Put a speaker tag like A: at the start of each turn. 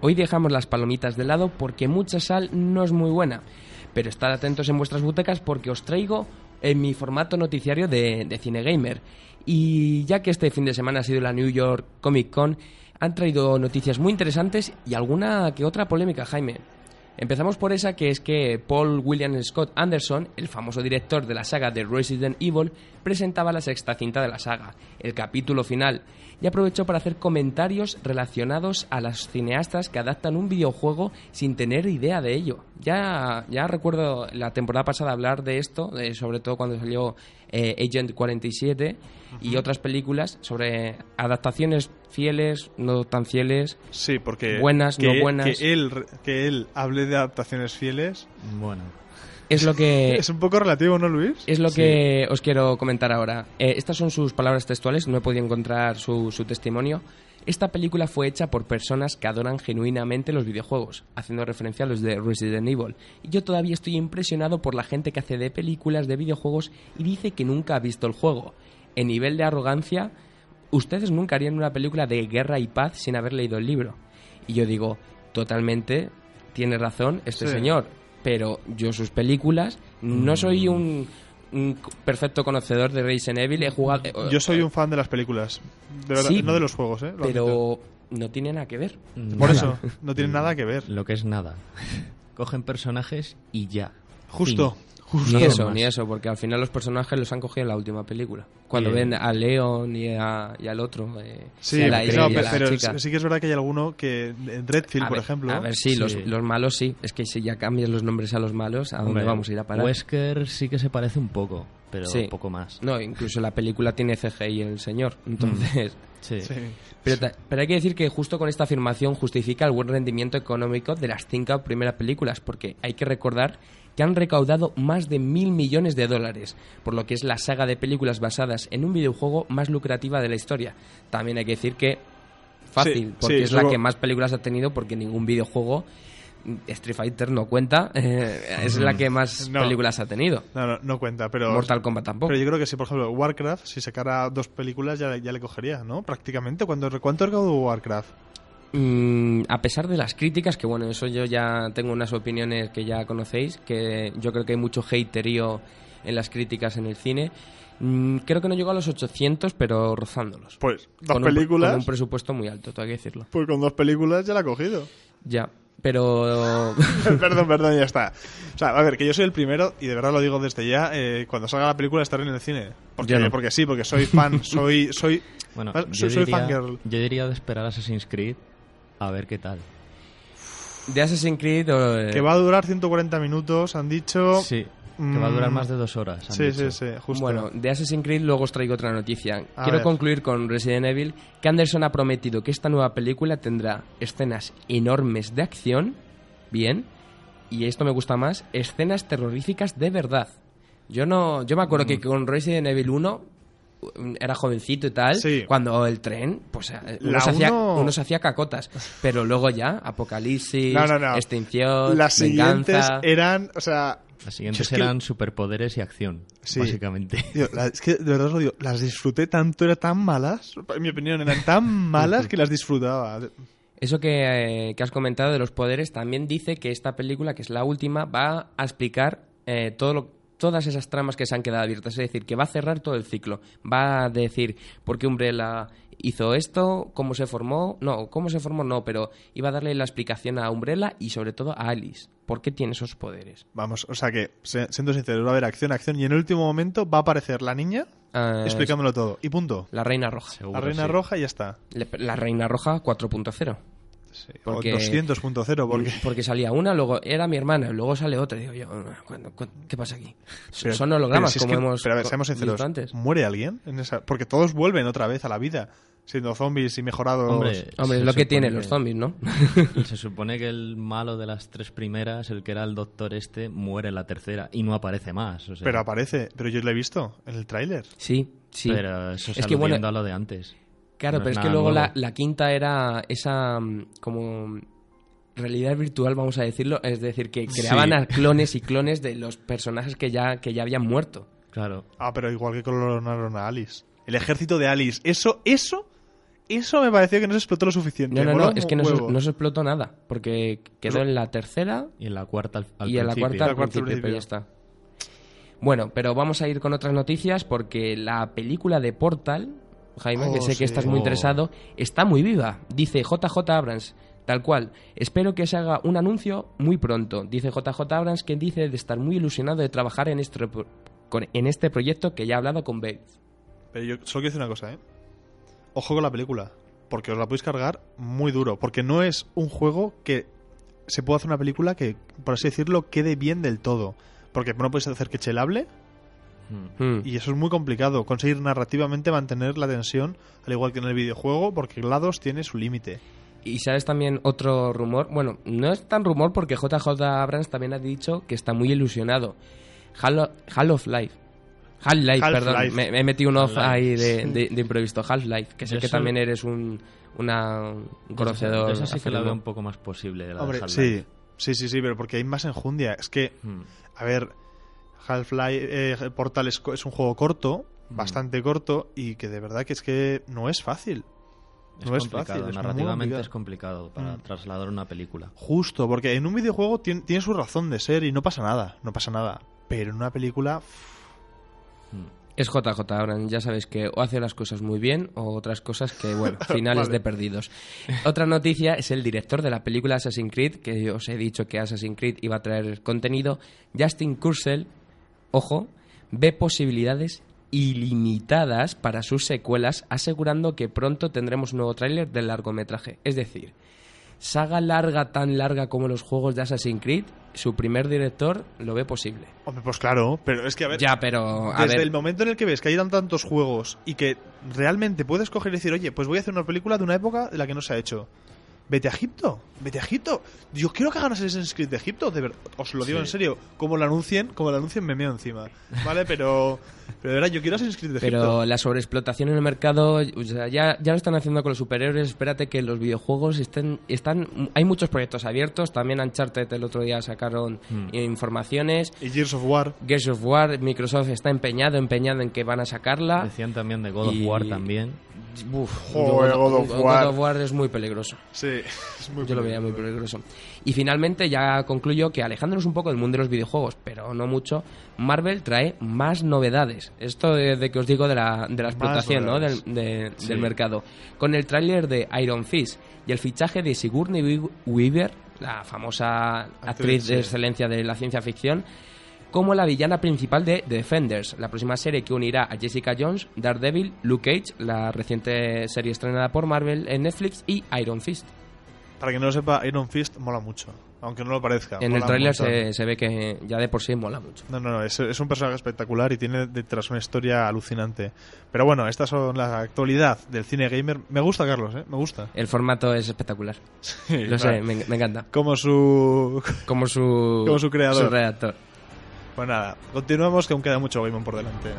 A: Hoy dejamos las palomitas de lado porque mucha sal no es muy buena, pero estad atentos en vuestras butecas porque os traigo en mi formato noticiario de, de Cine Gamer. Y ya que este fin de semana ha sido la New York Comic Con, han traído noticias muy interesantes y alguna que otra polémica, Jaime. Empezamos por esa que es que Paul William Scott Anderson, el famoso director de la saga de Resident Evil, presentaba la sexta cinta de la saga, el capítulo final, y aprovechó para hacer comentarios relacionados a las cineastas que adaptan un videojuego sin tener idea de ello. Ya, ya recuerdo la temporada pasada hablar de esto, sobre todo cuando salió eh, Agent 47 y otras películas sobre adaptaciones fieles, no tan fieles,
B: Sí, porque
A: buenas, no buenas.
B: Que él, que él hable de adaptaciones fieles
C: Bueno,
A: Es lo que
B: es un poco relativo, ¿no, Luis?
A: Es lo que os quiero comentar ahora. Eh, estas son sus palabras textuales, no he podido encontrar su, su testimonio. Esta película fue hecha por personas que adoran genuinamente los videojuegos, haciendo referencia a los de Resident Evil. Y yo todavía estoy impresionado por la gente que hace de películas de videojuegos y dice que nunca ha visto el juego. En nivel de arrogancia, ustedes nunca harían una película de guerra y paz sin haber leído el libro. Y yo digo, totalmente tiene razón este
B: Sí.
A: señor, pero yo sus películas no soy un, un perfecto conocedor de Resident Evil, he jugado eh,
B: Yo soy un fan de las películas. De verdad,
A: Sí,
B: no de los juegos, ¿eh? Lo admito.
A: pero no tiene nada que ver.
B: Por
C: nada.
B: eso, no tiene nada que ver.
C: Lo que es nada. Cogen personajes y ya.
B: Justo,
C: Fin.
B: Justo.
A: Ni
C: No
A: eso,
C: más.
A: ni eso, porque al final los personajes los han cogido en la última película. Cuando
C: Bien.
A: ven a Leon y, a- y al otro, eh,
B: Sí,
A: a la
B: pero,
A: Ellie y a
B: pe-
A: la
B: pero
A: chica.
B: sí que es verdad que hay alguno que en Redfield,
A: A
B: por
A: ver,
B: ejemplo.
A: A ver, sí,
C: Sí.
A: Los, los malos sí. Es que si ya cambias los nombres a los malos, ¿a dónde
C: Hombre,
A: vamos a ir a parar?
C: Wesker sí que se parece un poco, pero
A: Sí.
C: poco más.
A: No, incluso la película tiene CGI el señor. Entonces.
C: Sí.
B: Sí.
A: Pero, pero hay que decir que justo con esta afirmación justifica el buen rendimiento económico de las cinco primeras películas, porque hay que recordar que han recaudado más de mil millones de dólares, por lo que es la saga de películas basadas en un videojuego más lucrativa de la historia. También hay que decir que fácil,
B: Sí,
A: porque
B: sí,
A: es la que más películas ha tenido, porque ningún videojuego Street Fighter no cuenta, eh, es la que más
B: No.
A: películas ha tenido.
B: No, no, no cuenta, pero.
A: Mortal Kombat tampoco.
B: Pero yo creo que si, por ejemplo, Warcraft, si sacara dos películas, ya, ya le cogería, ¿no? Prácticamente. ¿Cuánto, cuánto recaudó Warcraft?
A: Mm, a pesar de las críticas, que bueno, eso yo ya tengo unas opiniones que ya conocéis, que yo creo que hay mucho haterío en las críticas en el cine. mm, creo que no llegó a los 800, pero rozándolos.
B: Pues dos
A: Con un-
B: películas.
A: con un presupuesto muy alto, tengo que decirlo.
B: Pues con dos películas ya la ha cogido.
A: Ya, pero...
B: perdón, perdón, ya está. O sea, a ver, que yo soy el primero, y de verdad lo digo desde ya, eh, cuando salga la película estaré en el cine. Porque,
A: no.
B: porque sí, porque soy fan, soy... soy
C: Bueno,
B: Ah,
C: yo,
B: soy, soy
C: diría,
B: fangirl.
C: yo diría de esperar Assassin's Creed a ver qué tal.
A: de Assassin's Creed... eh,
B: Que va a durar 140 minutos, han dicho...
C: Sí, que va a durar
B: Mm,
C: más de dos horas.
B: Sí,
C: dicho.
B: sí, sí, justo.
A: Bueno, de Assassin's Creed luego os traigo otra noticia.
B: A
A: Quiero
B: ver.
A: concluir con Resident Evil, que Anderson ha prometido que esta nueva película tendrá escenas enormes de acción, bien, y esto me gusta más, escenas terroríficas de verdad. Yo no, yo me acuerdo
B: Mm.
A: que con Resident Evil 1 um, era jovencito y tal,
B: Sí.
A: cuando el tren, pues eh, uno se, hacía,
B: uno-
A: uno se hacía cacotas, pero luego ya, apocalipsis,
B: No, no, no.
A: extinción,
B: Las siguientes
A: venganza...
B: eran, o sea...
C: Las siguientes
B: Es que-
C: eran superpoderes y acción,
B: Sí.
C: básicamente.
B: tío, la- es que de verdad os lo digo, las disfruté tanto, eran tan malas, en mi opinión, eran tan malas que las disfrutaba.
A: Eso que, eh, que has comentado de los poderes también dice que esta película, que es la última, va a explicar eh, todo lo- todas esas tramas que se han quedado abiertas. Es decir, que va a cerrar todo el ciclo. Va a decir por qué Umbrella hizo esto, cómo se formó. No, cómo se formó no, pero iba a darle la explicación a Umbrella y sobre todo a Alice. ¿Por qué tiene esos poderes?
B: Vamos, o sea que, siendo sincero, va a haber acción, acción, y en el último momento va a aparecer la niña
A: Ah,
B: explicándolo todo. Y punto.
A: La Reina Roja.
C: Seguro,
B: La reina
C: sí.
B: roja y ya está.
A: La Reina Roja 4.0.
B: Sí,
A: Porque-
B: O 200.0, porque...
A: Porque salía una, luego era mi hermana, y luego sale otra. Y digo yo, ¿cuándo- cuándo- ¿qué pasa aquí?
B: Pero-
A: Son hologramas,
B: si es
A: como
B: que-
A: hemos
B: Pero a ver,
A: co-
B: seamos
A: visto
B: sinceros.
A: antes.
B: ¿Muere alguien? en esa Porque todos vuelven otra vez a la vida, siendo zombies y mejorados.
C: Hombre,
A: Hombre, es lo que tienen los zombies, ¿no?
C: Se supone que el malo de las tres primeras, el que era el doctor este, muere en la tercera y no aparece más. o sea,
B: Pero aparece. Pero yo lo he visto en el tráiler.
A: sí, sí.
C: Pero eso es
A: que, bueno,
C: a lo de antes.
A: Claro,
C: no
A: pero
C: es
A: es que luego la, quinta era esa mm, como realidad virtual, vamos a decirlo. Es decir, que
B: Sí.
A: creaban a clones y clones de los personajes que ya, que ya habían muerto.
C: Claro.
B: Ah, pero igual que clonaron a Alice. El ejército de Alice. Eso, eso, eso me pareció que no se explotó lo suficiente.
A: No, no, no, es que no se, no se explotó nada, porque quedó en la tercera
C: Y en la cuarta al, al
A: y en la
C: principio.
A: cuarta al
B: La cuarta al
A: principio, ya
B: principio.
A: está. Bueno, pero vamos a ir con otras noticias porque la película de Portal, Jaime, que sé
B: sí.
A: que estás muy
C: Oh.
A: interesado, está muy viva. Dice JJ Abrams, tal cual. Espero que se haga un anuncio muy pronto. Dice JJ Abrams que dice de estar muy ilusionado de trabajar en este, en este proyecto que ya ha hablado con Bale.
B: Pero yo solo quiero decir una cosa, ¿eh? Ojo con la película. Porque os la podéis cargar muy duro. Porque no es un juego que se pueda hacer una película que, por así decirlo, quede bien del todo. Porque no podéis hacer que Chel
C: Mm.
B: Y eso es muy complicado. Conseguir narrativamente mantener la tensión, al igual que en el videojuego, porque GLaDOS tiene su límite.
A: Y sabes también otro rumor, bueno, no es tan rumor porque JJ Abrams también ha dicho que está muy ilusionado. Halo, Halo of Life. Half-Life, perdón.
B: Half-Life.
A: Me, me he metido un off ahí de, de, de imprevisto. Half-Life, que sé que también eres un, una, un conocedor.
C: Esa sí que la veo un poco más posible de la
B: Hombre,
C: de
B: sí, sí, sí, sí, pero porque hay más enjundia. Es que,
C: Mm.
B: a ver, Half-Life eh, Portal es, un juego corto,
C: Mm.
B: bastante corto, y que de verdad que es que no es fácil.
C: Es
B: no es
C: complicado,
B: fácil, es muy
C: narrativamente
B: complicado.
C: es complicado para
B: Mm.
C: trasladar una película.
B: Justo, porque en un videojuego tien- tiene su razón de ser y no pasa nada, no pasa nada. Pero en una película,
C: Mm.
A: Es JJ Abrams, ya sabéis que o hace las cosas muy bien o otras cosas que, bueno, finales
B: Vale.
A: de perdidos. Otra noticia es el director de la película Assassin's Creed, que yo os he dicho que Assassin's Creed iba a traer contenido. Justin Kurzel, ojo, ve posibilidades ilimitadas para sus secuelas, asegurando que pronto tendremos un nuevo tráiler del largometraje. Es decir, saga larga tan larga como los juegos de Assassin's Creed, su primer director lo ve posible.
B: hombre, pues claro, pero es que a ver,
A: Ya, pero a
B: desde
A: ver,
B: el momento en el que ves que hay tan- tantos juegos y que realmente puedes coger y decir, oye, pues voy a hacer una película de una época de la que no se ha hecho. Vete a Egipto, vete a Egipto. Yo quiero que hagan Assassin's Creed de Egipto, de verdad. Os lo digo
C: Sí.
B: en serio. Como lo anuncien, como lo anuncien me meo encima. ¿Vale? Pero, pero de verdad, yo quiero Assassin's Creed de
A: Pero
B: Egipto.
A: la sobreexplotación en el mercado, o sea, ya, ya lo están haciendo con los superiores. Espérate que los videojuegos estén, están. Hay muchos proyectos abiertos. También Uncharted el otro día sacaron
C: Hmm.
A: informaciones.
B: Y Gears of War.
A: Gears of War, Microsoft está empeñado, empeñado en que van a sacarla.
C: Decían también de God
A: Y-
C: of War también.
A: Uf,
B: Joder, God of
A: God
B: War.
A: of War es muy peligroso.
B: Sí, es muy
A: Yo lo veía muy peligroso. Y finalmente ya concluyo que alejándonos un poco del mundo de los videojuegos, pero no mucho, Marvel trae más novedades. Esto de, de que os digo de la, de la explotación ¿no? del,
B: novedades.
A: de-
C: Sí.
A: del mercado. Con el tráiler de Iron Fist y el fichaje de Sigourney Wea- Weaver, la famosa actriz
B: sí.
A: de excelencia de la ciencia ficción, como la villana principal de The Defenders, la próxima serie que unirá a Jessica Jones, Daredevil, Luke Cage, la reciente serie estrenada por Marvel en Netflix, y Iron Fist.
B: Para que no lo sepa, Iron Fist mola mucho. Aunque no lo parezca.
A: En el tráiler se, se ve que ya de por sí mola mucho.
B: No, no, no, es, es un personaje espectacular y tiene detrás una historia alucinante. Pero bueno, estas son la actualidad del cine gamer. Me gusta, Carlos, ¿eh? Me gusta.
A: El formato es espectacular.
B: Sí,
A: Lo
B: claro.
A: sé, me, me encanta.
B: Como su...
A: Como su,
B: Como su creador.
A: Su redactor.
B: Pues nada, continuamos que aún queda mucho Game por delante.